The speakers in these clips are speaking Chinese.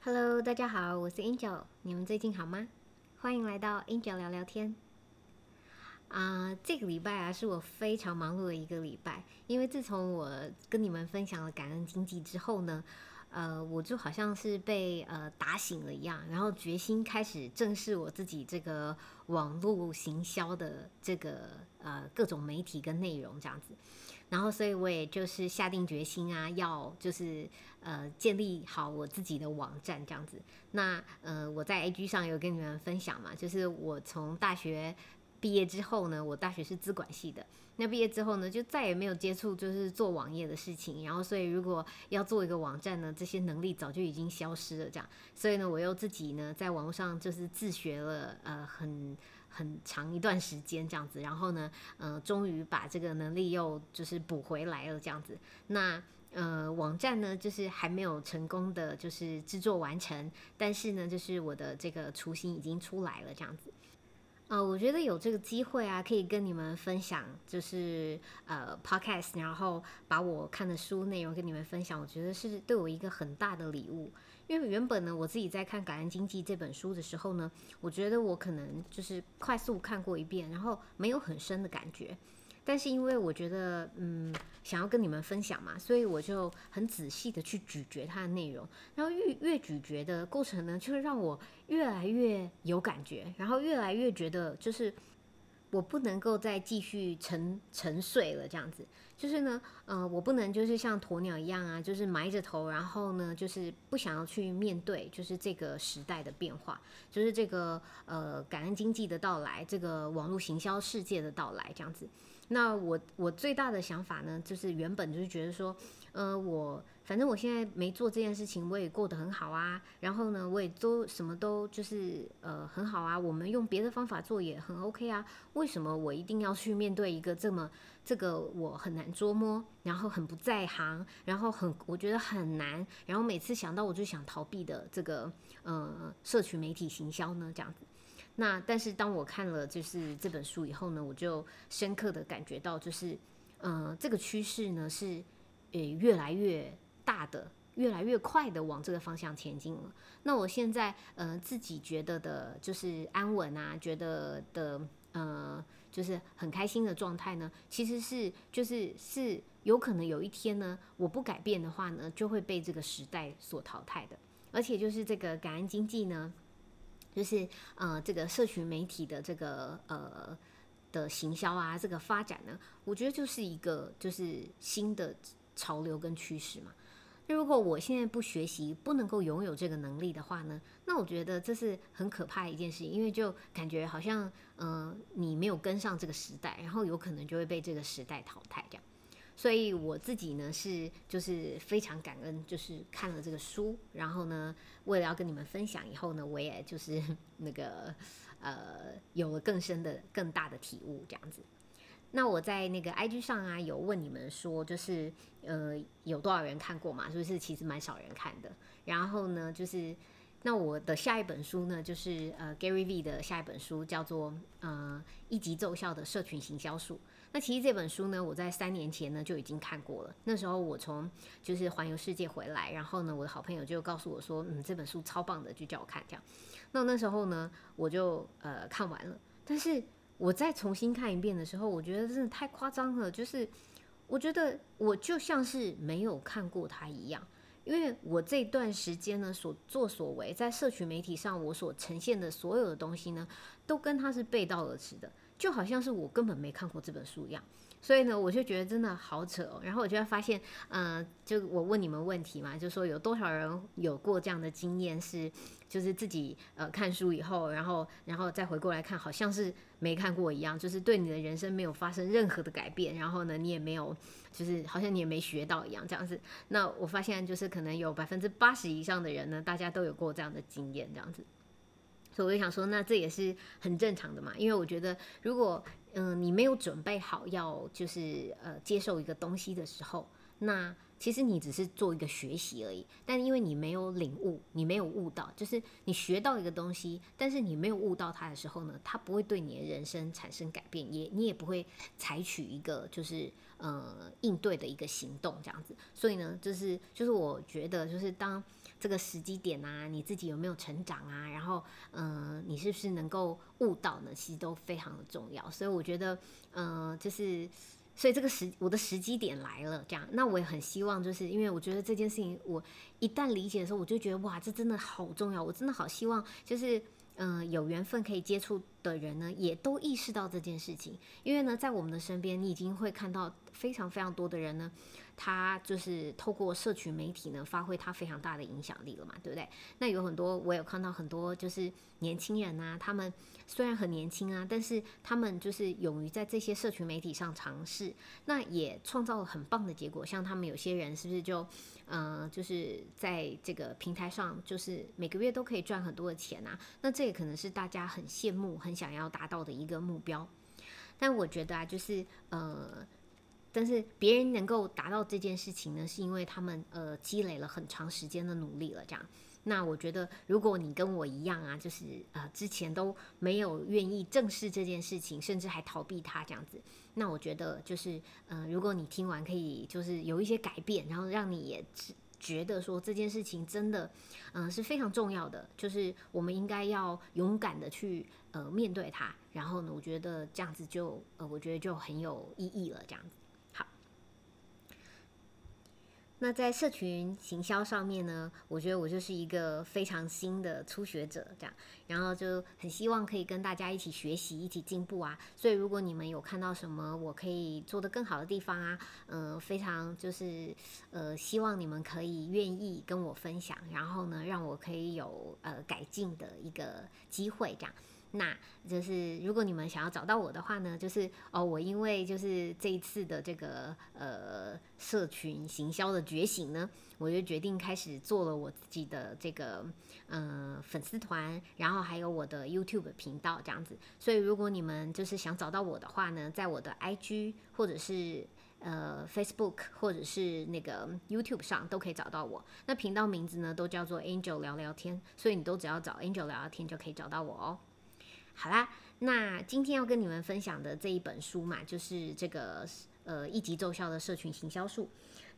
Hello，大家好，我是 Angel，你们最近好吗？欢迎来到 Angel 聊聊天。啊、这个礼拜啊是我非常忙碌的一个礼拜，因为自从我跟你们分享了感恩经济之后呢，呃，我就好像是被呃打醒了一样，然后决心开始正视我自己这个网络行销的这个呃各种媒体跟内容这样子。然后，所以我也就是下定决心啊，要就是呃建立好我自己的网站这样子。那呃我在 A G 上有跟你们分享嘛，就是我从大学毕业之后呢，我大学是资管系的。那毕业之后呢，就再也没有接触就是做网页的事情。然后，所以如果要做一个网站呢，这些能力早就已经消失了。这样，所以呢，我又自己呢在网络上就是自学了呃很。很长一段时间这样子，然后呢，呃，终于把这个能力又就是补回来了这样子。那呃，网站呢，就是还没有成功的就是制作完成，但是呢，就是我的这个雏形已经出来了这样子。呃，我觉得有这个机会啊，可以跟你们分享，就是呃，podcast，然后把我看的书内容跟你们分享，我觉得是对我一个很大的礼物。因为原本呢，我自己在看《感恩经济》这本书的时候呢，我觉得我可能就是快速看过一遍，然后没有很深的感觉。但是因为我觉得，嗯，想要跟你们分享嘛，所以我就很仔细的去咀嚼它的内容。然后越越咀嚼的过程呢，就会让我越来越有感觉，然后越来越觉得就是我不能够再继续沉沉睡了，这样子。就是呢，呃，我不能就是像鸵鸟一样啊，就是埋着头，然后呢，就是不想要去面对，就是这个时代的变化，就是这个呃感恩经济的到来，这个网络行销世界的到来，这样子。那我我最大的想法呢，就是原本就是觉得说，呃，我反正我现在没做这件事情，我也过得很好啊。然后呢，我也都什么都就是呃很好啊。我们用别的方法做也很 OK 啊。为什么我一定要去面对一个这么这个我很难捉摸，然后很不在行，然后很我觉得很难，然后每次想到我就想逃避的这个呃社群媒体行销呢？这样子。那但是当我看了就是这本书以后呢，我就深刻的感觉到，就是呃这个趋势呢是呃越来越大的，越来越快的往这个方向前进了。那我现在呃自己觉得的就是安稳啊，觉得的呃就是很开心的状态呢，其实是就是是有可能有一天呢，我不改变的话呢，就会被这个时代所淘汰的。而且就是这个感恩经济呢。就是呃，这个社群媒体的这个呃的行销啊，这个发展呢，我觉得就是一个就是新的潮流跟趋势嘛。那如果我现在不学习，不能够拥有这个能力的话呢，那我觉得这是很可怕的一件事情，因为就感觉好像呃你没有跟上这个时代，然后有可能就会被这个时代淘汰这样。所以我自己呢是就是非常感恩，就是看了这个书，然后呢，为了要跟你们分享以后呢，我也就是 那个呃有了更深的、更大的体悟这样子。那我在那个 IG 上啊有问你们说，就是呃有多少人看过嘛？是不是其实蛮少人看的？然后呢，就是那我的下一本书呢，就是呃 Gary V 的下一本书叫做呃一级奏效的社群行销术。那其实这本书呢，我在三年前呢就已经看过了。那时候我从就是环游世界回来，然后呢，我的好朋友就告诉我说，嗯，这本书超棒的，就叫我看这样。那那时候呢，我就呃看完了。但是我再重新看一遍的时候，我觉得真的太夸张了。就是我觉得我就像是没有看过它一样，因为我这段时间呢所作所为，在社群媒体上我所呈现的所有的东西呢，都跟它是背道而驰的。就好像是我根本没看过这本书一样，所以呢，我就觉得真的好扯哦。然后我就会发现，嗯，就我问你们问题嘛，就说有多少人有过这样的经验，是就是自己呃看书以后，然后然后再回过来看，好像是没看过一样，就是对你的人生没有发生任何的改变，然后呢，你也没有就是好像你也没学到一样这样子。那我发现就是可能有百分之八十以上的人呢，大家都有过这样的经验这样子。所以我就想说，那这也是很正常的嘛，因为我觉得，如果嗯你没有准备好要就是呃接受一个东西的时候，那其实你只是做一个学习而已。但因为你没有领悟，你没有悟到，就是你学到一个东西，但是你没有悟到它的时候呢，它不会对你的人生产生改变，也你也不会采取一个就是呃应对的一个行动这样子。所以呢，就是就是我觉得就是当这个时机点啊，你自己有没有成长啊？然后，嗯，你是不是能够悟到呢？其实都非常的重要。所以我觉得，嗯，就是，所以这个时我的时机点来了，这样，那我也很希望，就是因为我觉得这件事情，我一旦理解的时候，我就觉得哇，这真的好重要，我真的好希望，就是。嗯，有缘分可以接触的人呢，也都意识到这件事情。因为呢，在我们的身边，你已经会看到非常非常多的人呢，他就是透过社群媒体呢，发挥他非常大的影响力了嘛，对不对？那有很多，我有看到很多，就是年轻人啊，他们虽然很年轻啊，但是他们就是勇于在这些社群媒体上尝试，那也创造了很棒的结果。像他们有些人是不是就？嗯，就是在这个平台上，就是每个月都可以赚很多的钱啊。那这也可能是大家很羡慕、很想要达到的一个目标。但我觉得啊，就是呃，但是别人能够达到这件事情呢，是因为他们呃积累了很长时间的努力了。这样，那我觉得如果你跟我一样啊，就是呃之前都没有愿意正视这件事情，甚至还逃避它这样子。那我觉得就是，嗯，如果你听完可以就是有一些改变，然后让你也觉得说这件事情真的，嗯，是非常重要的，就是我们应该要勇敢的去呃面对它。然后呢，我觉得这样子就呃，我觉得就很有意义了，这样子。那在社群行销上面呢，我觉得我就是一个非常新的初学者，这样，然后就很希望可以跟大家一起学习，一起进步啊。所以如果你们有看到什么我可以做得更好的地方啊，嗯，非常就是呃，希望你们可以愿意跟我分享，然后呢，让我可以有呃改进的一个机会，这样。那就是如果你们想要找到我的话呢，就是哦，我因为就是这一次的这个呃社群行销的觉醒呢，我就决定开始做了我自己的这个嗯粉丝团，然后还有我的 YouTube 频道这样子。所以如果你们就是想找到我的话呢，在我的 IG 或者是呃 Facebook 或者是那个 YouTube 上都可以找到我。那频道名字呢都叫做 Angel 聊聊天，所以你都只要找 Angel 聊聊天就可以找到我哦。好啦，那今天要跟你们分享的这一本书嘛，就是这个呃一级奏效的社群行销术。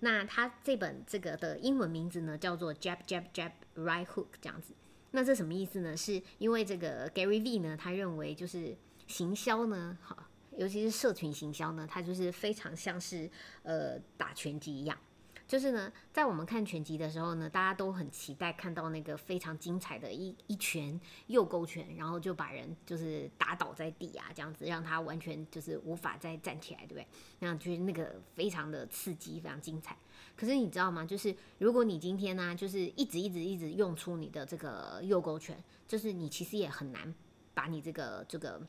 那它这本这个的英文名字呢叫做 Jab Jab Jab Right Hook 这样子。那这什么意思呢？是因为这个 Gary V 呢，他认为就是行销呢，好，尤其是社群行销呢，它就是非常像是呃打拳击一样。就是呢，在我们看拳击的时候呢，大家都很期待看到那个非常精彩的一一拳右勾拳，然后就把人就是打倒在地啊，这样子让他完全就是无法再站起来，对不对？那样就是那个非常的刺激，非常精彩。可是你知道吗？就是如果你今天呢，就是一直一直一直用出你的这个右勾拳，就是你其实也很难把你这个这个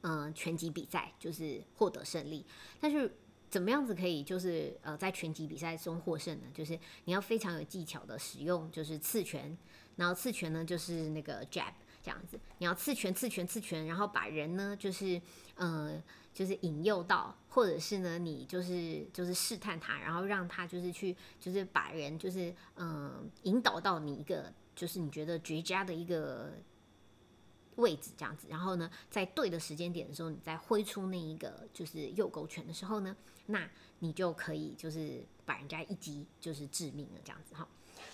嗯拳击比赛就是获得胜利，但是。怎么样子可以就是呃在拳击比赛中获胜呢？就是你要非常有技巧的使用，就是刺拳，然后刺拳呢就是那个 jab 这样子，你要刺拳刺拳刺拳，然后把人呢就是呃就是引诱到，或者是呢你就是就是试探他，然后让他就是去就是把人就是嗯引导到你一个就是你觉得绝佳的一个。位置这样子，然后呢，在对的时间点的时候，你再挥出那一个就是右勾拳的时候呢，那你就可以就是把人家一击就是致命了这样子哈。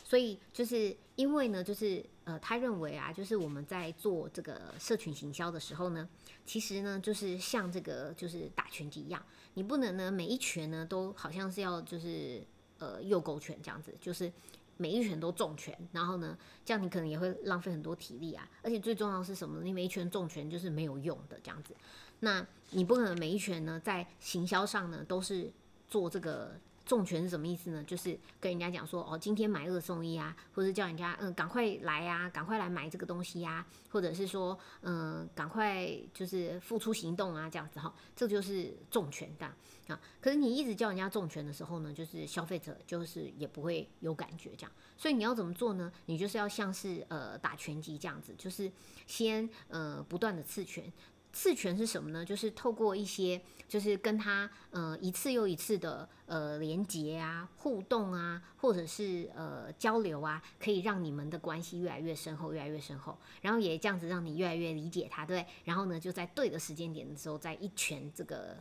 所以就是因为呢，就是呃，他认为啊，就是我们在做这个社群行销的时候呢，其实呢，就是像这个就是打拳击一样，你不能呢每一拳呢都好像是要就是呃右勾拳这样子，就是。每一拳都重拳，然后呢，这样你可能也会浪费很多体力啊。而且最重要是什么？你每一拳重拳就是没有用的这样子。那你不可能每一拳呢，在行销上呢都是做这个。重拳是什么意思呢？就是跟人家讲说，哦，今天买二送一啊，或者叫人家，嗯，赶快来呀，赶快来买这个东西呀，或者是说，嗯，赶快就是付出行动啊，这样子哈，这就是重拳的啊。可是你一直叫人家重拳的时候呢，就是消费者就是也不会有感觉这样。所以你要怎么做呢？你就是要像是呃打拳击这样子，就是先呃不断的刺拳。刺拳是什么呢？就是透过一些，就是跟他呃一次又一次的呃连接啊、互动啊，或者是呃交流啊，可以让你们的关系越来越深厚，越来越深厚。然后也这样子让你越来越理解他，对。然后呢，就在对的时间点的时候，再一拳这个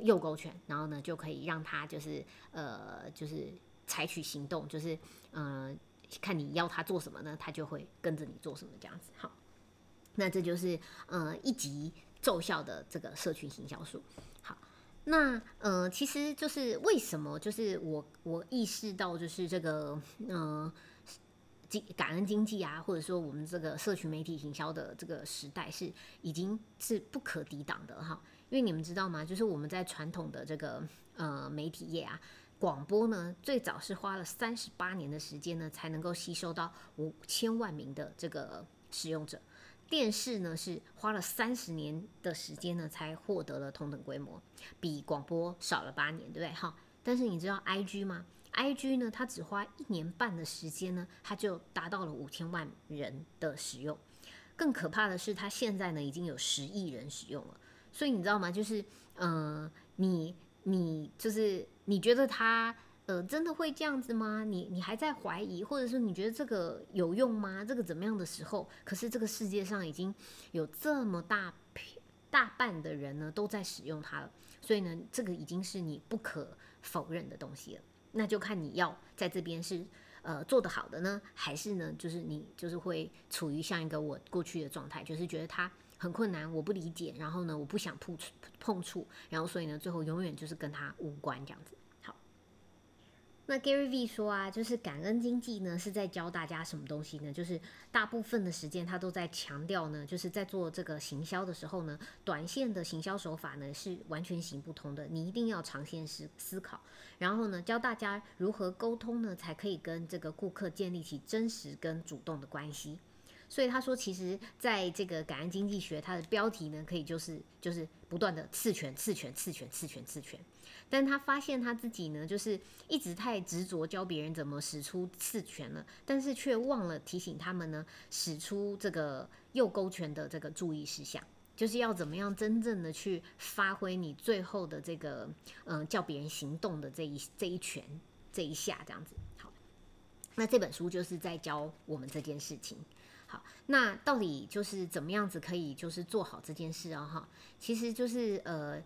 右勾拳，然后呢就可以让他就是呃就是采取行动，就是嗯。看你要他做什么呢，他就会跟着你做什么这样子。好，那这就是呃一级奏效的这个社群行销术。好，那呃其实就是为什么就是我我意识到就是这个嗯。感恩经济啊，或者说我们这个社群媒体行销的这个时代是已经是不可抵挡的哈。因为你们知道吗？就是我们在传统的这个呃媒体业啊，广播呢最早是花了三十八年的时间呢才能够吸收到五千万名的这个使用者，电视呢是花了三十年的时间呢才获得了同等规模，比广播少了八年，对不对？哈，但是你知道 I G 吗？I G 呢，它只花一年半的时间呢，它就达到了五千万人的使用。更可怕的是，它现在呢已经有十亿人使用了。所以你知道吗？就是，呃，你你就是你觉得它呃真的会这样子吗？你你还在怀疑，或者说你觉得这个有用吗？这个怎么样的时候？可是这个世界上已经有这么大大半的人呢都在使用它了。所以呢，这个已经是你不可否认的东西了。那就看你要在这边是呃做得好的呢，还是呢，就是你就是会处于像一个我过去的状态，就是觉得它很困难，我不理解，然后呢，我不想碰触碰触，然后所以呢，最后永远就是跟他无关这样子。那 Gary V 说啊，就是感恩经济呢，是在教大家什么东西呢？就是大部分的时间他都在强调呢，就是在做这个行销的时候呢，短线的行销手法呢是完全行不通的，你一定要长线思思考，然后呢，教大家如何沟通呢，才可以跟这个顾客建立起真实跟主动的关系。所以他说，其实在这个感恩经济学，它的标题呢，可以就是就是不断的刺拳、刺拳、刺拳、刺拳、刺拳。但他发现他自己呢，就是一直太执着教别人怎么使出刺拳了，但是却忘了提醒他们呢，使出这个右勾拳的这个注意事项，就是要怎么样真正的去发挥你最后的这个嗯，叫别人行动的这一这一拳这一下这样子。好，那这本书就是在教我们这件事情。那到底就是怎么样子可以就是做好这件事啊？哈，其实就是呃，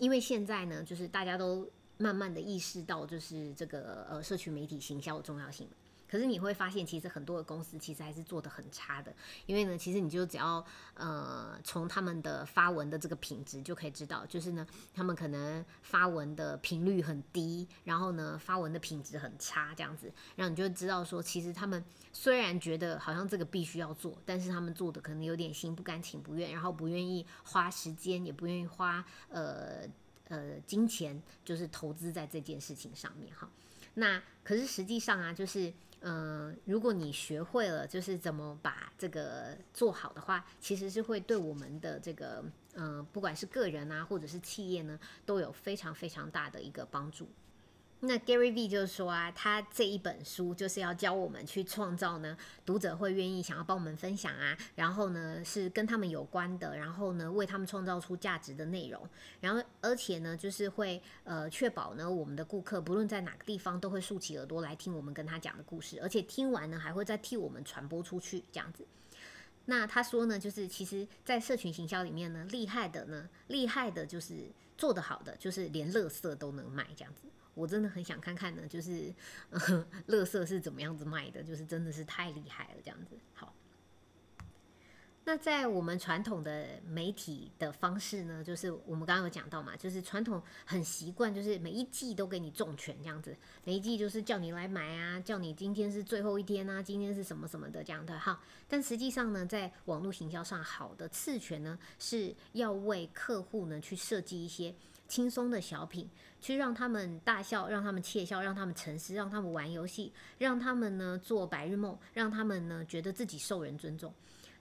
因为现在呢，就是大家都慢慢的意识到，就是这个呃，社区媒体行销的重要性。可是你会发现，其实很多的公司其实还是做的很差的，因为呢，其实你就只要呃从他们的发文的这个品质就可以知道，就是呢，他们可能发文的频率很低，然后呢，发文的品质很差，这样子，让你就知道说，其实他们虽然觉得好像这个必须要做，但是他们做的可能有点心不甘情不愿，然后不愿意花时间，也不愿意花呃呃金钱，就是投资在这件事情上面哈。那可是实际上啊，就是。嗯，如果你学会了就是怎么把这个做好的话，其实是会对我们的这个嗯，不管是个人啊，或者是企业呢，都有非常非常大的一个帮助。那 Gary V 就是说啊，他这一本书就是要教我们去创造呢，读者会愿意想要帮我们分享啊，然后呢是跟他们有关的，然后呢为他们创造出价值的内容，然后而且呢就是会呃确保呢我们的顾客不论在哪个地方都会竖起耳朵来听我们跟他讲的故事，而且听完呢还会再替我们传播出去这样子。那他说呢，就是其实在社群行销里面呢，厉害的呢，厉害的就是做得好的，就是连乐色都能卖这样子。我真的很想看看呢，就是，乐色是怎么样子卖的，就是真的是太厉害了，这样子。好，那在我们传统的媒体的方式呢，就是我们刚刚有讲到嘛，就是传统很习惯，就是每一季都给你重拳这样子，每一季就是叫你来买啊，叫你今天是最后一天啊，今天是什么什么的这样的哈。但实际上呢，在网络行销上，好的次权呢，是要为客户呢去设计一些。轻松的小品，去让他们大笑，让他们窃笑，让他们沉思，让他们玩游戏，让他们呢做白日梦，让他们呢觉得自己受人尊重，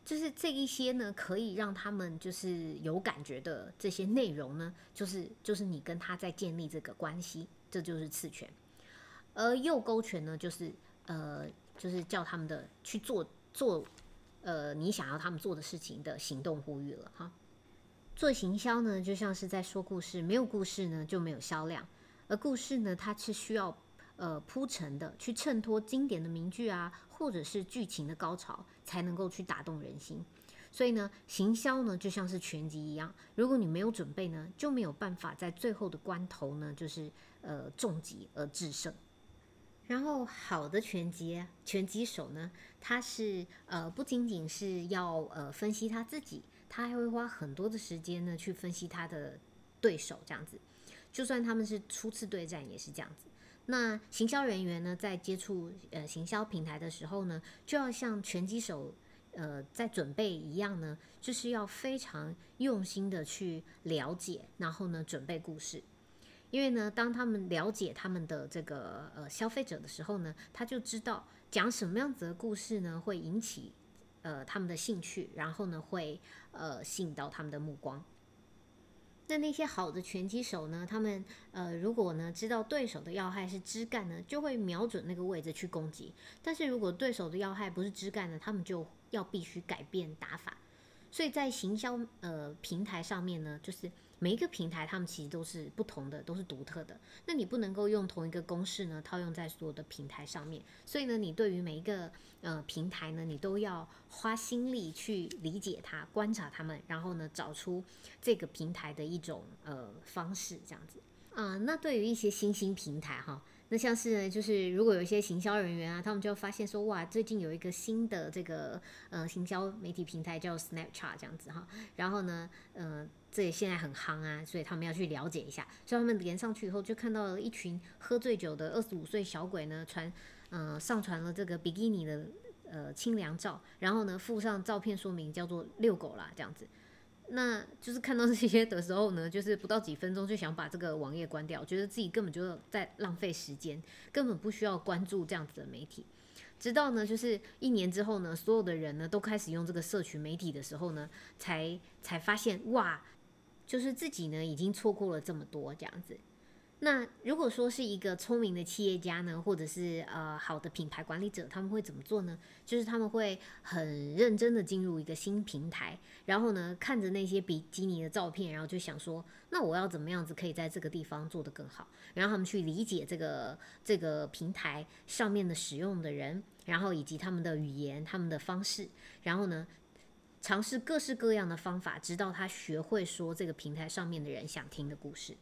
就是这一些呢可以让他们就是有感觉的这些内容呢，就是就是你跟他在建立这个关系，这就是次权，而右勾拳呢，就是呃就是叫他们的去做做呃你想要他们做的事情的行动呼吁了哈。做行销呢，就像是在说故事，没有故事呢就没有销量，而故事呢，它是需要呃铺陈的，去衬托经典的名句啊，或者是剧情的高潮，才能够去打动人心。所以呢，行销呢就像是拳击一样，如果你没有准备呢，就没有办法在最后的关头呢，就是呃重击而制胜。然后好的拳击拳击手呢，他是呃不仅仅是要呃分析他自己，他还会花很多的时间呢去分析他的对手，这样子。就算他们是初次对战，也是这样子。那行销人员呢，在接触呃行销平台的时候呢，就要像拳击手呃在准备一样呢，就是要非常用心的去了解，然后呢准备故事。因为呢，当他们了解他们的这个呃消费者的时候呢，他就知道讲什么样子的故事呢会引起呃他们的兴趣，然后呢会呃吸引到他们的目光。那那些好的拳击手呢，他们呃如果呢知道对手的要害是枝干呢，就会瞄准那个位置去攻击。但是如果对手的要害不是枝干呢，他们就要必须改变打法。所以在行销呃平台上面呢，就是。每一个平台，他们其实都是不同的，都是独特的。那你不能够用同一个公式呢套用在所有的平台上面。所以呢，你对于每一个呃平台呢，你都要花心力去理解它、观察它们，然后呢，找出这个平台的一种呃方式，这样子啊。那对于一些新兴平台哈。那像是呢，就是如果有一些行销人员啊，他们就发现说，哇，最近有一个新的这个呃行销媒体平台叫 Snapchat 这样子哈，然后呢，呃，这也现在很夯啊，所以他们要去了解一下，所以他们连上去以后，就看到了一群喝醉酒的二十五岁小鬼呢，传嗯上传了这个比基尼的呃清凉照，然后呢附上照片说明叫做遛狗啦这样子。那就是看到这些的时候呢，就是不到几分钟就想把这个网页关掉，觉得自己根本就在浪费时间，根本不需要关注这样子的媒体。直到呢，就是一年之后呢，所有的人呢都开始用这个社群媒体的时候呢，才才发现哇，就是自己呢已经错过了这么多这样子。那如果说是一个聪明的企业家呢，或者是呃好的品牌管理者，他们会怎么做呢？就是他们会很认真的进入一个新平台，然后呢看着那些比基尼的照片，然后就想说，那我要怎么样子可以在这个地方做得更好？然后他们去理解这个这个平台上面的使用的人，然后以及他们的语言、他们的方式，然后呢尝试各式各样的方法，直到他学会说这个平台上面的人想听的故事。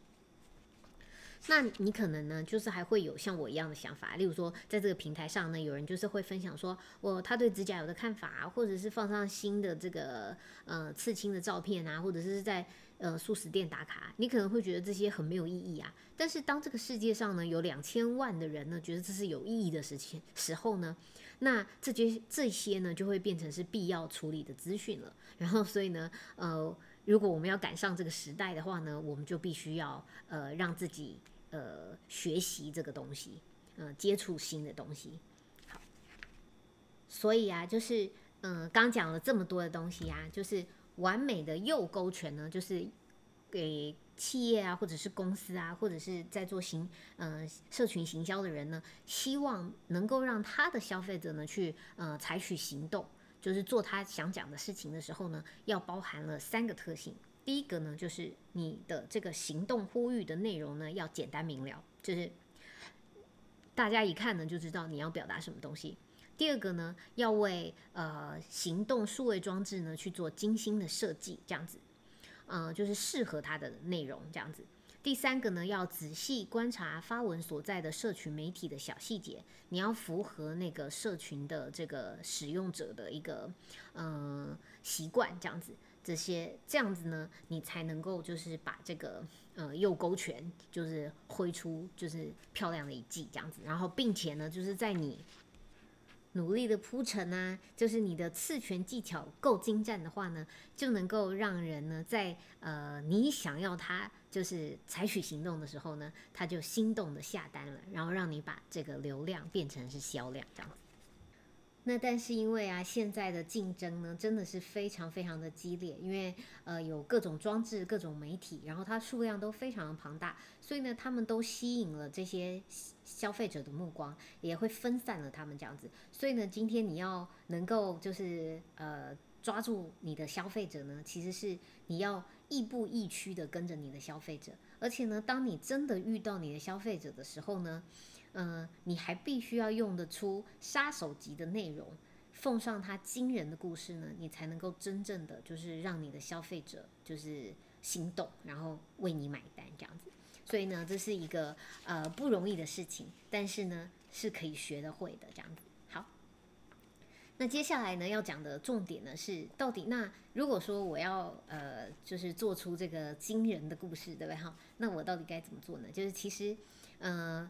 那你可能呢，就是还会有像我一样的想法，例如说，在这个平台上呢，有人就是会分享说，我他对指甲油的看法，或者是放上新的这个呃刺青的照片啊，或者是在呃素食店打卡，你可能会觉得这些很没有意义啊。但是当这个世界上呢有两千万的人呢觉得这是有意义的事情时候呢，那这些这些呢就会变成是必要处理的资讯了。然后所以呢，呃。如果我们要赶上这个时代的话呢，我们就必须要呃让自己呃学习这个东西，呃接触新的东西。好，所以啊，就是嗯刚讲了这么多的东西啊，就是完美的右勾拳呢，就是给企业啊或者是公司啊或者是在做行嗯社群行销的人呢，希望能够让他的消费者呢去呃采取行动。就是做他想讲的事情的时候呢，要包含了三个特性。第一个呢，就是你的这个行动呼吁的内容呢，要简单明了，就是大家一看呢就知道你要表达什么东西。第二个呢，要为呃行动数位装置呢去做精心的设计，这样子，嗯，就是适合它的内容这样子。第三个呢，要仔细观察发文所在的社群媒体的小细节，你要符合那个社群的这个使用者的一个嗯习惯，这样子，这些这样子呢，你才能够就是把这个呃右勾拳就是挥出就是漂亮的一记这样子，然后并且呢，就是在你。努力的铺陈啊，就是你的刺拳技巧够精湛的话呢，就能够让人呢在呃你想要他就是采取行动的时候呢，他就心动的下单了，然后让你把这个流量变成是销量这样子。那但是因为啊，现在的竞争呢，真的是非常非常的激烈，因为呃有各种装置、各种媒体，然后它数量都非常的庞大，所以呢，他们都吸引了这些消费者的目光，也会分散了他们这样子。所以呢，今天你要能够就是呃抓住你的消费者呢，其实是你要亦步亦趋的跟着你的消费者，而且呢，当你真的遇到你的消费者的时候呢。嗯，你还必须要用得出杀手级的内容，奉上他惊人的故事呢，你才能够真正的就是让你的消费者就是心动，然后为你买单这样子。所以呢，这是一个呃不容易的事情，但是呢是可以学得会的这样子。那接下来呢要讲的重点呢是，到底那如果说我要呃就是做出这个惊人的故事，对不对哈？那我到底该怎么做呢？就是其实呃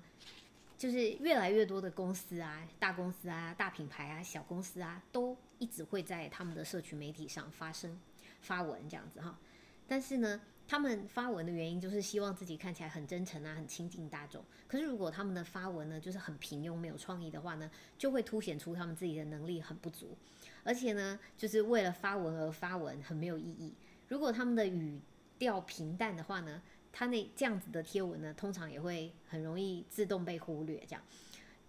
就是越来越多的公司啊，大公司啊，大品牌啊，小公司啊，都一直会在他们的社群媒体上发声发文这样子哈。但是呢，他们发文的原因就是希望自己看起来很真诚啊，很亲近大众。可是如果他们的发文呢，就是很平庸、没有创意的话呢，就会凸显出他们自己的能力很不足，而且呢，就是为了发文而发文，很没有意义。如果他们的语调平淡的话呢，他那这样子的贴文呢，通常也会很容易自动被忽略。这样，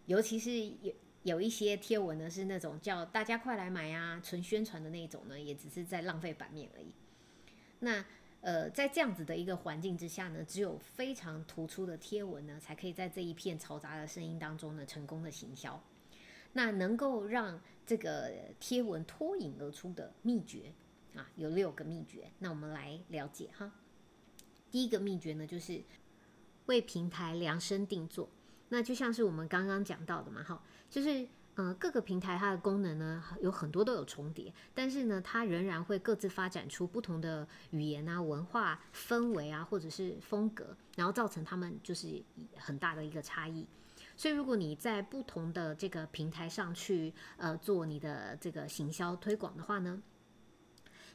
尤其是有有一些贴文呢，是那种叫大家快来买啊，纯宣传的那种呢，也只是在浪费版面而已。那呃，在这样子的一个环境之下呢，只有非常突出的贴文呢，才可以在这一片嘈杂的声音当中呢，成功的行销。那能够让这个贴文脱颖而出的秘诀啊，有六个秘诀。那我们来了解哈。第一个秘诀呢，就是为平台量身定做。那就像是我们刚刚讲到的嘛，哈，就是。呃，各个平台它的功能呢，有很多都有重叠，但是呢，它仍然会各自发展出不同的语言啊、文化氛围啊，或者是风格，然后造成他们就是很大的一个差异。所以，如果你在不同的这个平台上去呃做你的这个行销推广的话呢，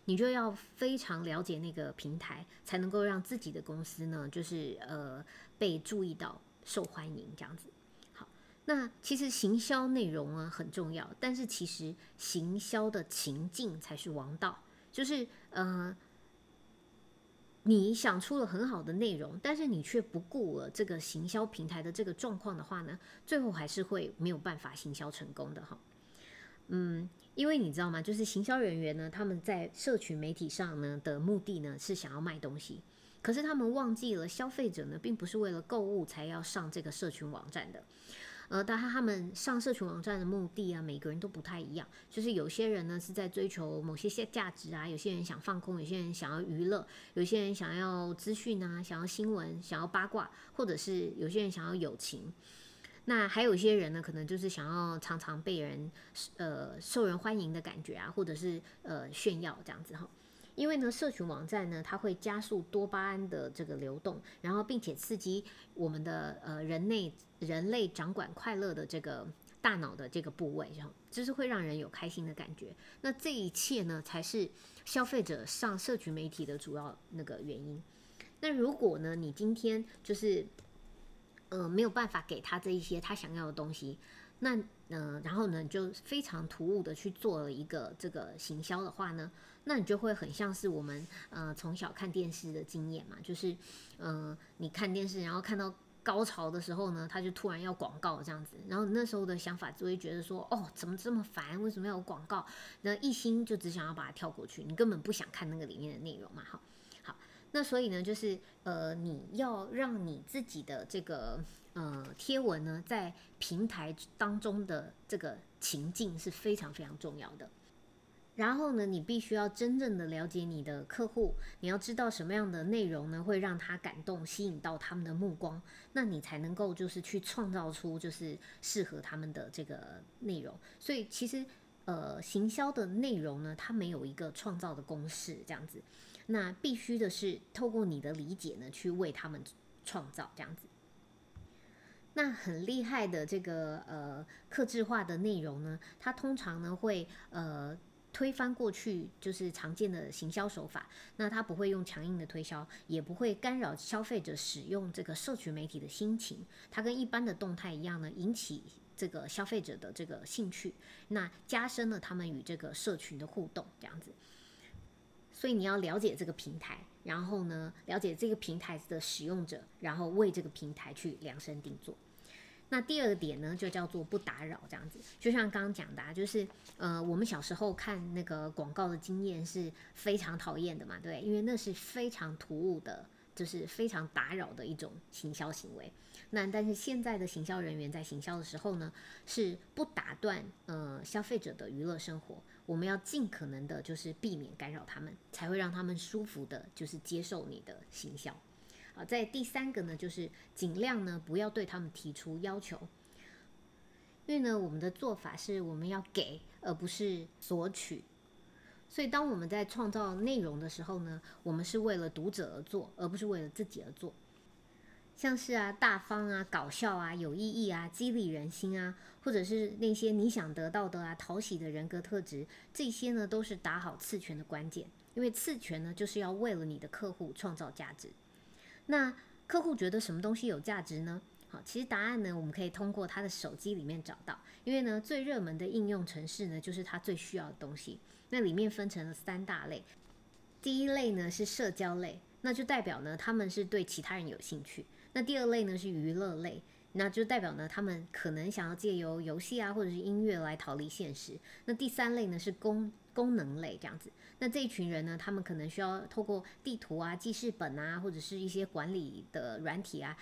你就要非常了解那个平台，才能够让自己的公司呢，就是呃被注意到、受欢迎这样子。那其实行销内容啊很重要，但是其实行销的情境才是王道。就是呃，你想出了很好的内容，但是你却不顾了这个行销平台的这个状况的话呢，最后还是会没有办法行销成功的哈。嗯，因为你知道吗？就是行销人员呢，他们在社群媒体上呢的目的呢是想要卖东西，可是他们忘记了消费者呢并不是为了购物才要上这个社群网站的。呃，但他他们上社群网站的目的啊，每个人都不太一样。就是有些人呢是在追求某些些价值啊，有些人想放空，有些人想要娱乐，有些人想要资讯啊，想要新闻，想要八卦，或者是有些人想要友情。那还有一些人呢，可能就是想要常常被人呃受人欢迎的感觉啊，或者是呃炫耀这样子哈。因为呢，社群网站呢，它会加速多巴胺的这个流动，然后并且刺激我们的呃人类人类掌管快乐的这个大脑的这个部位，然后就是会让人有开心的感觉。那这一切呢，才是消费者上社群媒体的主要那个原因。那如果呢，你今天就是呃没有办法给他这一些他想要的东西，那嗯，然后呢，就非常突兀的去做了一个这个行销的话呢？那你就会很像是我们呃从小看电视的经验嘛，就是嗯你看电视，然后看到高潮的时候呢，他就突然要广告这样子，然后那时候的想法就会觉得说，哦怎么这么烦，为什么要有广告？那一心就只想要把它跳过去，你根本不想看那个里面的内容嘛，好，好，那所以呢，就是呃你要让你自己的这个呃贴文呢，在平台当中的这个情境是非常非常重要的。然后呢，你必须要真正的了解你的客户，你要知道什么样的内容呢会让他感动，吸引到他们的目光，那你才能够就是去创造出就是适合他们的这个内容。所以其实呃，行销的内容呢，它没有一个创造的公式这样子，那必须的是透过你的理解呢，去为他们创造这样子。那很厉害的这个呃，克制化的内容呢，它通常呢会呃。推翻过去就是常见的行销手法，那它不会用强硬的推销，也不会干扰消费者使用这个社群媒体的心情。它跟一般的动态一样呢，引起这个消费者的这个兴趣，那加深了他们与这个社群的互动，这样子。所以你要了解这个平台，然后呢，了解这个平台的使用者，然后为这个平台去量身定做。那第二个点呢，就叫做不打扰这样子，就像刚刚讲的，就是呃，我们小时候看那个广告的经验是非常讨厌的嘛，对，因为那是非常突兀的，就是非常打扰的一种行销行为。那但是现在的行销人员在行销的时候呢，是不打断呃消费者的娱乐生活，我们要尽可能的就是避免干扰他们，才会让他们舒服的，就是接受你的行销。啊，在第三个呢，就是尽量呢不要对他们提出要求，因为呢，我们的做法是我们要给，而不是索取。所以，当我们在创造内容的时候呢，我们是为了读者而做，而不是为了自己而做。像是啊，大方啊，搞笑啊，有意义啊，激励人心啊，或者是那些你想得到的啊，讨喜的人格特质，这些呢，都是打好次权的关键。因为次权呢，就是要为了你的客户创造价值。那客户觉得什么东西有价值呢？好，其实答案呢，我们可以通过他的手机里面找到。因为呢，最热门的应用程式呢，就是他最需要的东西。那里面分成了三大类。第一类呢是社交类，那就代表呢他们是对其他人有兴趣。那第二类呢是娱乐类，那就代表呢他们可能想要借由游戏啊或者是音乐来逃离现实。那第三类呢是工功能类这样子。那这一群人呢，他们可能需要透过地图啊、记事本啊，或者是一些管理的软体啊，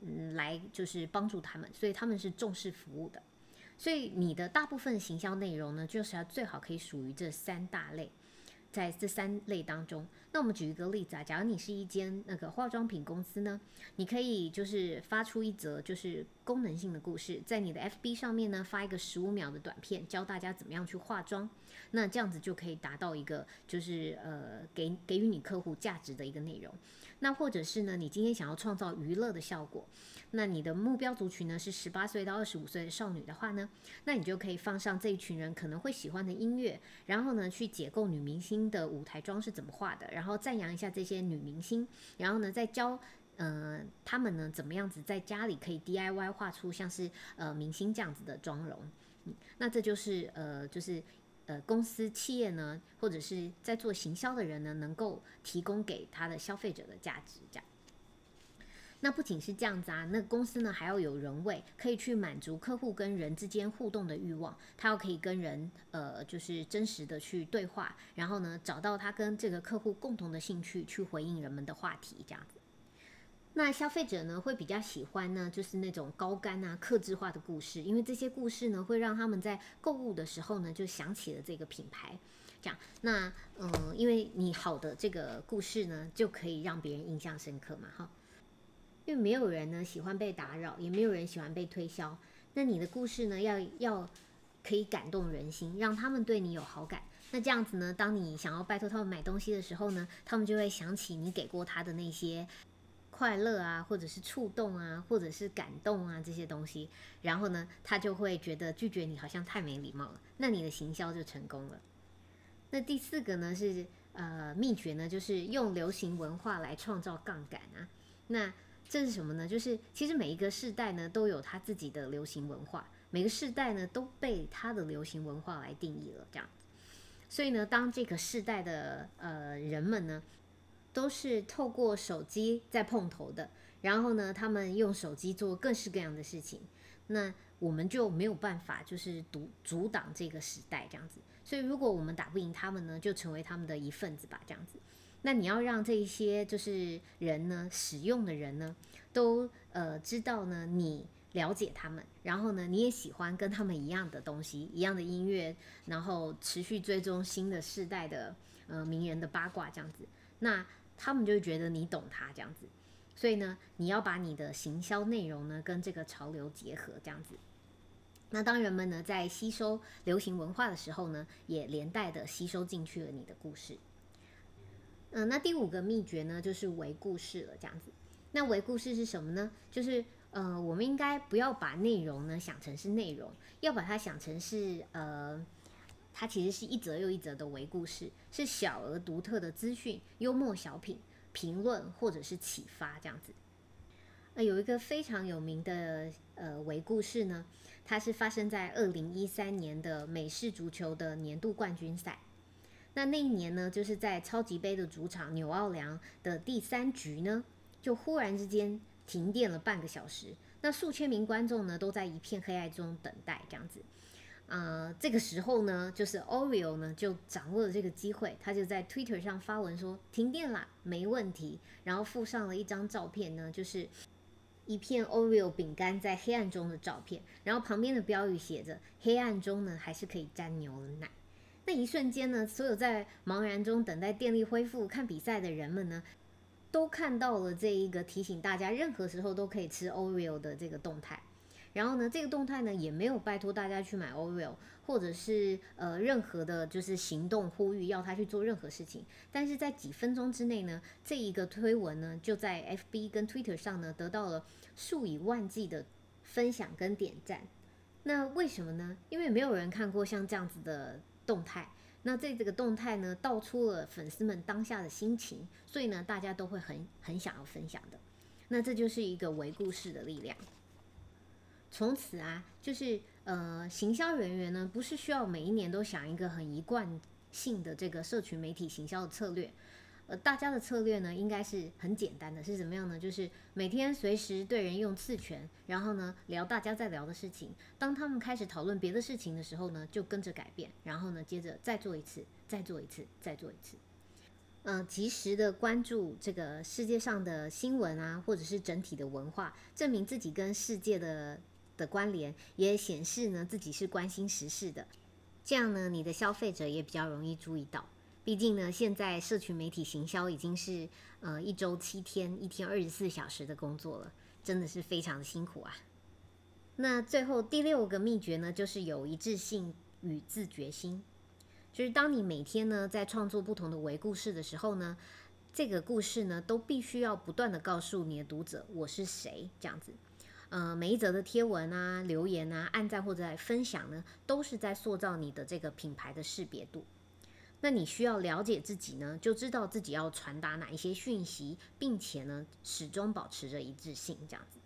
嗯，来就是帮助他们，所以他们是重视服务的。所以你的大部分行销内容呢，就是要最好可以属于这三大类。在这三类当中，那我们举一个例子啊，假如你是一间那个化妆品公司呢，你可以就是发出一则就是功能性的故事，在你的 FB 上面呢发一个十五秒的短片，教大家怎么样去化妆，那这样子就可以达到一个就是呃给给予你客户价值的一个内容。那或者是呢，你今天想要创造娱乐的效果。那你的目标族群呢是十八岁到二十五岁的少女的话呢，那你就可以放上这一群人可能会喜欢的音乐，然后呢去解构女明星的舞台妆是怎么画的，然后赞扬一下这些女明星，然后呢再教呃他们呢怎么样子在家里可以 DIY 画出像是呃明星这样子的妆容。那这就是呃就是呃公司企业呢或者是在做行销的人呢能够提供给他的消费者的价值这样。那不仅是这样子啊，那公司呢还要有人味，可以去满足客户跟人之间互动的欲望。他要可以跟人，呃，就是真实的去对话，然后呢找到他跟这个客户共同的兴趣，去回应人们的话题，这样子。那消费者呢会比较喜欢呢，就是那种高干啊、克制化的故事，因为这些故事呢会让他们在购物的时候呢就想起了这个品牌。这样，那嗯，因为你好的这个故事呢，就可以让别人印象深刻嘛，哈。因为没有人呢喜欢被打扰，也没有人喜欢被推销。那你的故事呢，要要可以感动人心，让他们对你有好感。那这样子呢，当你想要拜托他们买东西的时候呢，他们就会想起你给过他的那些快乐啊，或者是触动啊，或者是感动啊这些东西。然后呢，他就会觉得拒绝你好像太没礼貌了。那你的行销就成功了。那第四个呢是呃秘诀呢，就是用流行文化来创造杠杆啊。那这是什么呢？就是其实每一个世代呢都有他自己的流行文化，每个世代呢都被他的流行文化来定义了这样。所以呢，当这个世代的呃人们呢都是透过手机在碰头的，然后呢他们用手机做各式各样的事情，那我们就没有办法就是阻阻挡这个时代这样子。所以如果我们打不赢他们呢，就成为他们的一份子吧这样子。那你要让这些就是人呢，使用的人呢，都呃知道呢，你了解他们，然后呢，你也喜欢跟他们一样的东西，一样的音乐，然后持续追踪新的世代的呃名人的八卦这样子，那他们就觉得你懂他这样子，所以呢，你要把你的行销内容呢跟这个潮流结合这样子，那当人们呢在吸收流行文化的时候呢，也连带的吸收进去了你的故事。嗯，那第五个秘诀呢，就是为故事了，这样子。那为故事是什么呢？就是呃，我们应该不要把内容呢想成是内容，要把它想成是呃，它其实是一则又一则的为故事，是小而独特的资讯、幽默小品、评论或者是启发这样子。呃，有一个非常有名的呃为故事呢，它是发生在二零一三年的美式足球的年度冠军赛。那那一年呢，就是在超级杯的主场纽奥良的第三局呢，就忽然之间停电了半个小时。那数千名观众呢，都在一片黑暗中等待这样子。啊，这个时候呢，就是 Oreo 呢就掌握了这个机会，他就在 Twitter 上发文说停电啦，没问题。然后附上了一张照片呢，就是一片 Oreo 饼干在黑暗中的照片。然后旁边的标语写着：黑暗中呢，还是可以沾牛奶。那一瞬间呢，所有在茫然中等待电力恢复看比赛的人们呢，都看到了这一个提醒大家任何时候都可以吃 Oreo 的这个动态。然后呢，这个动态呢也没有拜托大家去买 Oreo，或者是呃任何的，就是行动呼吁要他去做任何事情。但是在几分钟之内呢，这一个推文呢就在 FB 跟 Twitter 上呢得到了数以万计的分享跟点赞。那为什么呢？因为没有人看过像这样子的动态。那这这个动态呢道出了粉丝们当下的心情，所以呢大家都会很很想要分享的。那这就是一个微故事的力量。从此啊，就是呃，行销人员呢，不是需要每一年都想一个很一贯性的这个社群媒体行销的策略，呃，大家的策略呢，应该是很简单的，是怎么样呢？就是每天随时对人用刺拳，然后呢聊大家在聊的事情，当他们开始讨论别的事情的时候呢，就跟着改变，然后呢接着再做一次，再做一次，再做一次，嗯，及时的关注这个世界上的新闻啊，或者是整体的文化，证明自己跟世界的。的关联也显示呢自己是关心时事的，这样呢你的消费者也比较容易注意到。毕竟呢现在社群媒体行销已经是呃一周七天一天二十四小时的工作了，真的是非常的辛苦啊。那最后第六个秘诀呢就是有一致性与自觉心，就是当你每天呢在创作不同的微故事的时候呢，这个故事呢都必须要不断的告诉你的读者我是谁这样子。呃，每一则的贴文啊、留言啊、按赞或者分享呢，都是在塑造你的这个品牌的识别度。那你需要了解自己呢，就知道自己要传达哪一些讯息，并且呢，始终保持着一致性，这样子。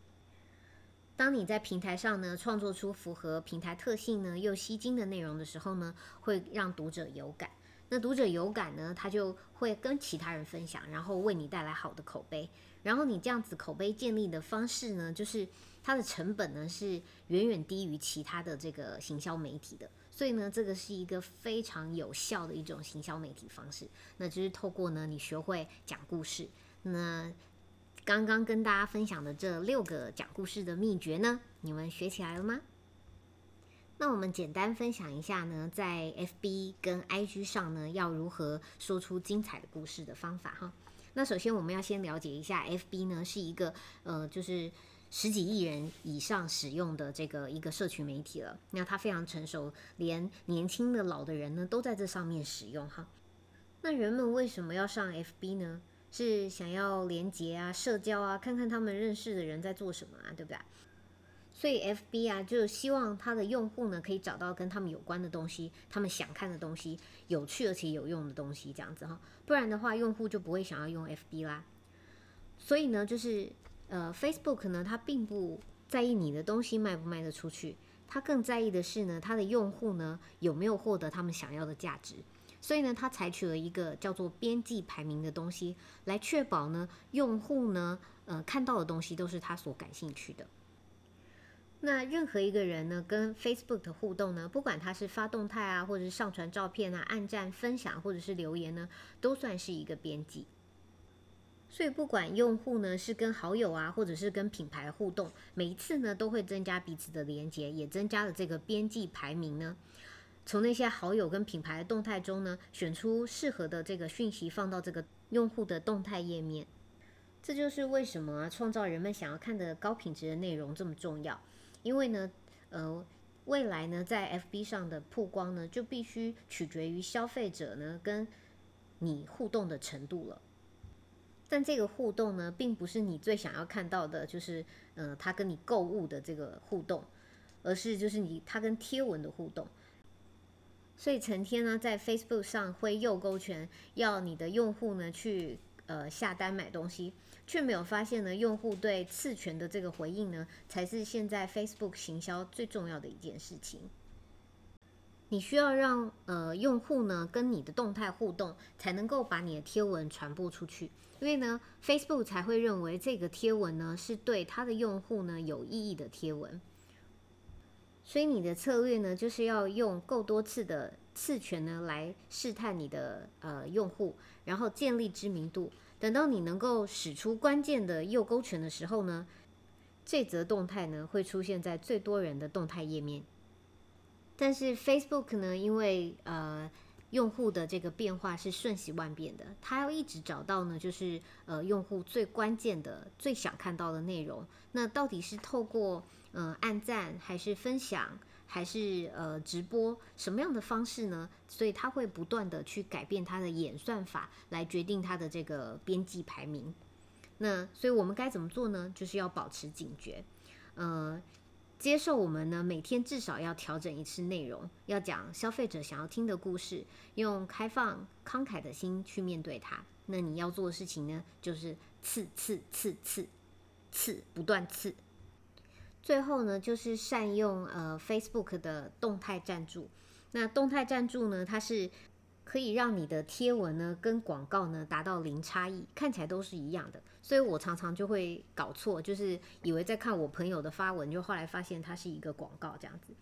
当你在平台上呢，创作出符合平台特性呢又吸睛的内容的时候呢，会让读者有感。那读者有感呢，他就会跟其他人分享，然后为你带来好的口碑。然后你这样子口碑建立的方式呢，就是它的成本呢是远远低于其他的这个行销媒体的。所以呢，这个是一个非常有效的一种行销媒体方式。那就是透过呢，你学会讲故事。那刚刚跟大家分享的这六个讲故事的秘诀呢，你们学起来了吗？那我们简单分享一下呢，在 FB 跟 IG 上呢，要如何说出精彩的故事的方法哈。那首先我们要先了解一下，FB 呢是一个呃，就是十几亿人以上使用的这个一个社群媒体了。那它非常成熟，连年轻的老的人呢都在这上面使用哈。那人们为什么要上 FB 呢？是想要连接啊、社交啊，看看他们认识的人在做什么啊，对不对？所以 FB 啊，就希望它的用户呢可以找到跟他们有关的东西，他们想看的东西，有趣而且有用的东西，这样子哈。不然的话，用户就不会想要用 FB 啦。所以呢，就是呃，Facebook 呢，它并不在意你的东西卖不卖得出去，它更在意的是呢，它的用户呢有没有获得他们想要的价值。所以呢，它采取了一个叫做边际排名的东西，来确保呢，用户呢，呃，看到的东西都是他所感兴趣的。那任何一个人呢，跟 Facebook 的互动呢，不管他是发动态啊，或者是上传照片啊、按赞、分享，或者是留言呢，都算是一个编辑。所以不管用户呢是跟好友啊，或者是跟品牌互动，每一次呢都会增加彼此的连接，也增加了这个边际排名呢。从那些好友跟品牌的动态中呢，选出适合的这个讯息，放到这个用户的动态页面。这就是为什么，创造人们想要看的高品质的内容这么重要。因为呢，呃，未来呢，在 FB 上的曝光呢，就必须取决于消费者呢跟你互动的程度了。但这个互动呢，并不是你最想要看到的，就是呃，他跟你购物的这个互动，而是就是你他跟贴文的互动。所以成天呢，在 Facebook 上会右勾拳，要你的用户呢去呃下单买东西。却没有发现呢，用户对次权的这个回应呢，才是现在 Facebook 行销最重要的一件事情。你需要让呃用户呢跟你的动态互动，才能够把你的贴文传播出去，因为呢 Facebook 才会认为这个贴文呢是对它的用户呢有意义的贴文。所以你的策略呢，就是要用够多次的次权呢来试探你的呃用户，然后建立知名度。等到你能够使出关键的右勾拳的时候呢，这则动态呢会出现在最多人的动态页面。但是 Facebook 呢，因为呃用户的这个变化是瞬息万变的，他要一直找到呢，就是呃用户最关键的、最想看到的内容。那到底是透过嗯按赞，还是分享，还是呃直播，什么样的方式呢？所以他会不断的去改变他的演算法，来决定他的这个编辑排名。那所以我们该怎么做呢？就是要保持警觉，呃。接受我们呢，每天至少要调整一次内容，要讲消费者想要听的故事，用开放慷慨的心去面对它。那你要做的事情呢，就是刺刺刺刺刺，不断刺。最后呢，就是善用呃 Facebook 的动态赞助。那动态赞助呢，它是。可以让你的贴文呢跟广告呢达到零差异，看起来都是一样的，所以我常常就会搞错，就是以为在看我朋友的发文，就后来发现它是一个广告这样子。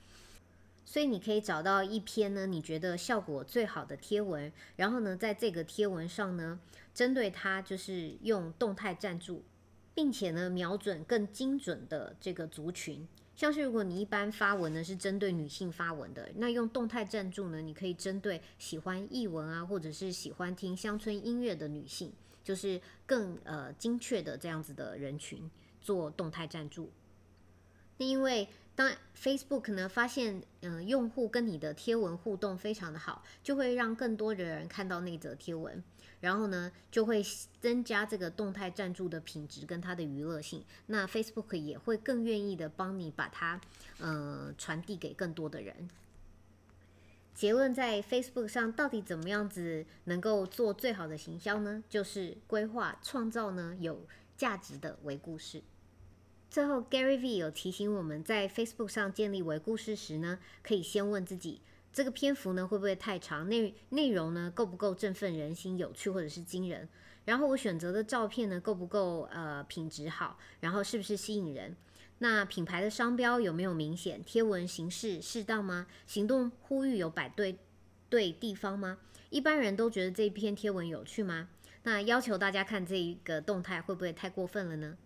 所以你可以找到一篇呢你觉得效果最好的贴文，然后呢在这个贴文上呢，针对它就是用动态赞助，并且呢瞄准更精准的这个族群。像是如果你一般发文呢是针对女性发文的，那用动态赞助呢，你可以针对喜欢译文啊，或者是喜欢听乡村音乐的女性，就是更呃精确的这样子的人群做动态赞助。那因为当 Facebook 呢发现嗯用户跟你的贴文互动非常的好，就会让更多的人看到那则贴文。然后呢，就会增加这个动态赞助的品质跟它的娱乐性。那 Facebook 也会更愿意的帮你把它，呃，传递给更多的人。结论在 Facebook 上到底怎么样子能够做最好的行销呢？就是规划创造呢有价值的微故事。最后，Gary V 有提醒我们在 Facebook 上建立微故事时呢，可以先问自己。这个篇幅呢会不会太长？内内容呢够不够振奋人心、有趣或者是惊人？然后我选择的照片呢够不够呃品质好？然后是不是吸引人？那品牌的商标有没有明显？贴文形式适当吗？行动呼吁有摆对对地方吗？一般人都觉得这篇贴文有趣吗？那要求大家看这一个动态会不会太过分了呢？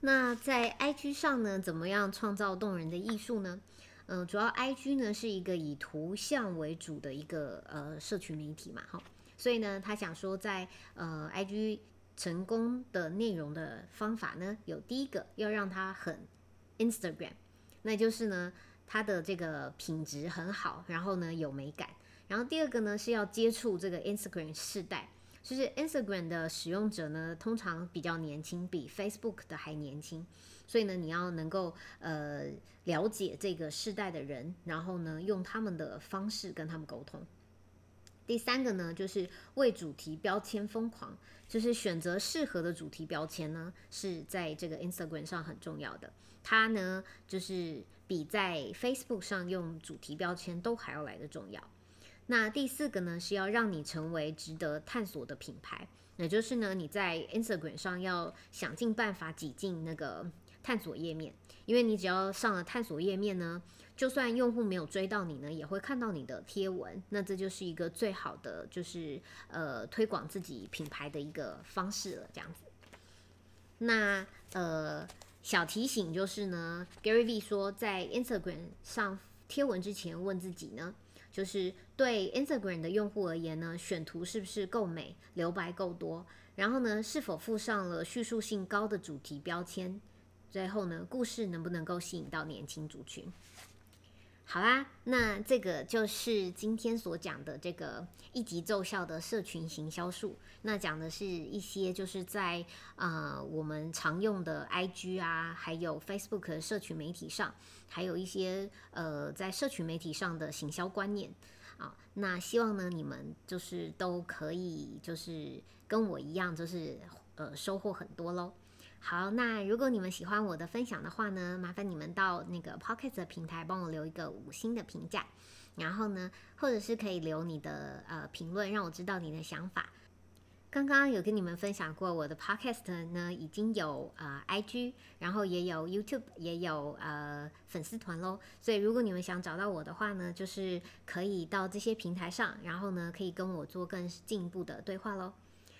那在 IG 上呢，怎么样创造动人的艺术呢？嗯，主要 I G 呢是一个以图像为主的一个呃社群媒体嘛，哈，所以呢，他想说在呃 I G 成功的内容的方法呢，有第一个要让它很 Instagram，那就是呢它的这个品质很好，然后呢有美感，然后第二个呢是要接触这个 Instagram 世代，就是 Instagram 的使用者呢通常比较年轻，比 Facebook 的还年轻。所以呢，你要能够呃了解这个世代的人，然后呢用他们的方式跟他们沟通。第三个呢，就是为主题标签疯狂，就是选择适合的主题标签呢，是在这个 Instagram 上很重要的。它呢，就是比在 Facebook 上用主题标签都还要来的重要。那第四个呢，是要让你成为值得探索的品牌，也就是呢，你在 Instagram 上要想尽办法挤进那个。探索页面，因为你只要上了探索页面呢，就算用户没有追到你呢，也会看到你的贴文。那这就是一个最好的，就是呃推广自己品牌的一个方式了。这样子，那呃小提醒就是呢，Gary V 说，在 Instagram 上贴文之前问自己呢，就是对 Instagram 的用户而言呢，选图是不是够美，留白够多，然后呢，是否附上了叙述性高的主题标签。最后呢，故事能不能够吸引到年轻族群？好啦，那这个就是今天所讲的这个一级奏效的社群行销术。那讲的是一些就是在呃我们常用的 IG 啊，还有 Facebook 社群媒体上，还有一些呃在社群媒体上的行销观念啊。那希望呢你们就是都可以就是跟我一样，就是呃收获很多喽。好，那如果你们喜欢我的分享的话呢，麻烦你们到那个 Pocket 的平台帮我留一个五星的评价，然后呢，或者是可以留你的呃评论，让我知道你的想法。刚刚有跟你们分享过，我的 Podcast 呢已经有呃 IG，然后也有 YouTube，也有呃粉丝团喽。所以如果你们想找到我的话呢，就是可以到这些平台上，然后呢可以跟我做更进一步的对话喽。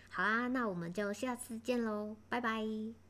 好啦，那我们就下次见喽，拜拜。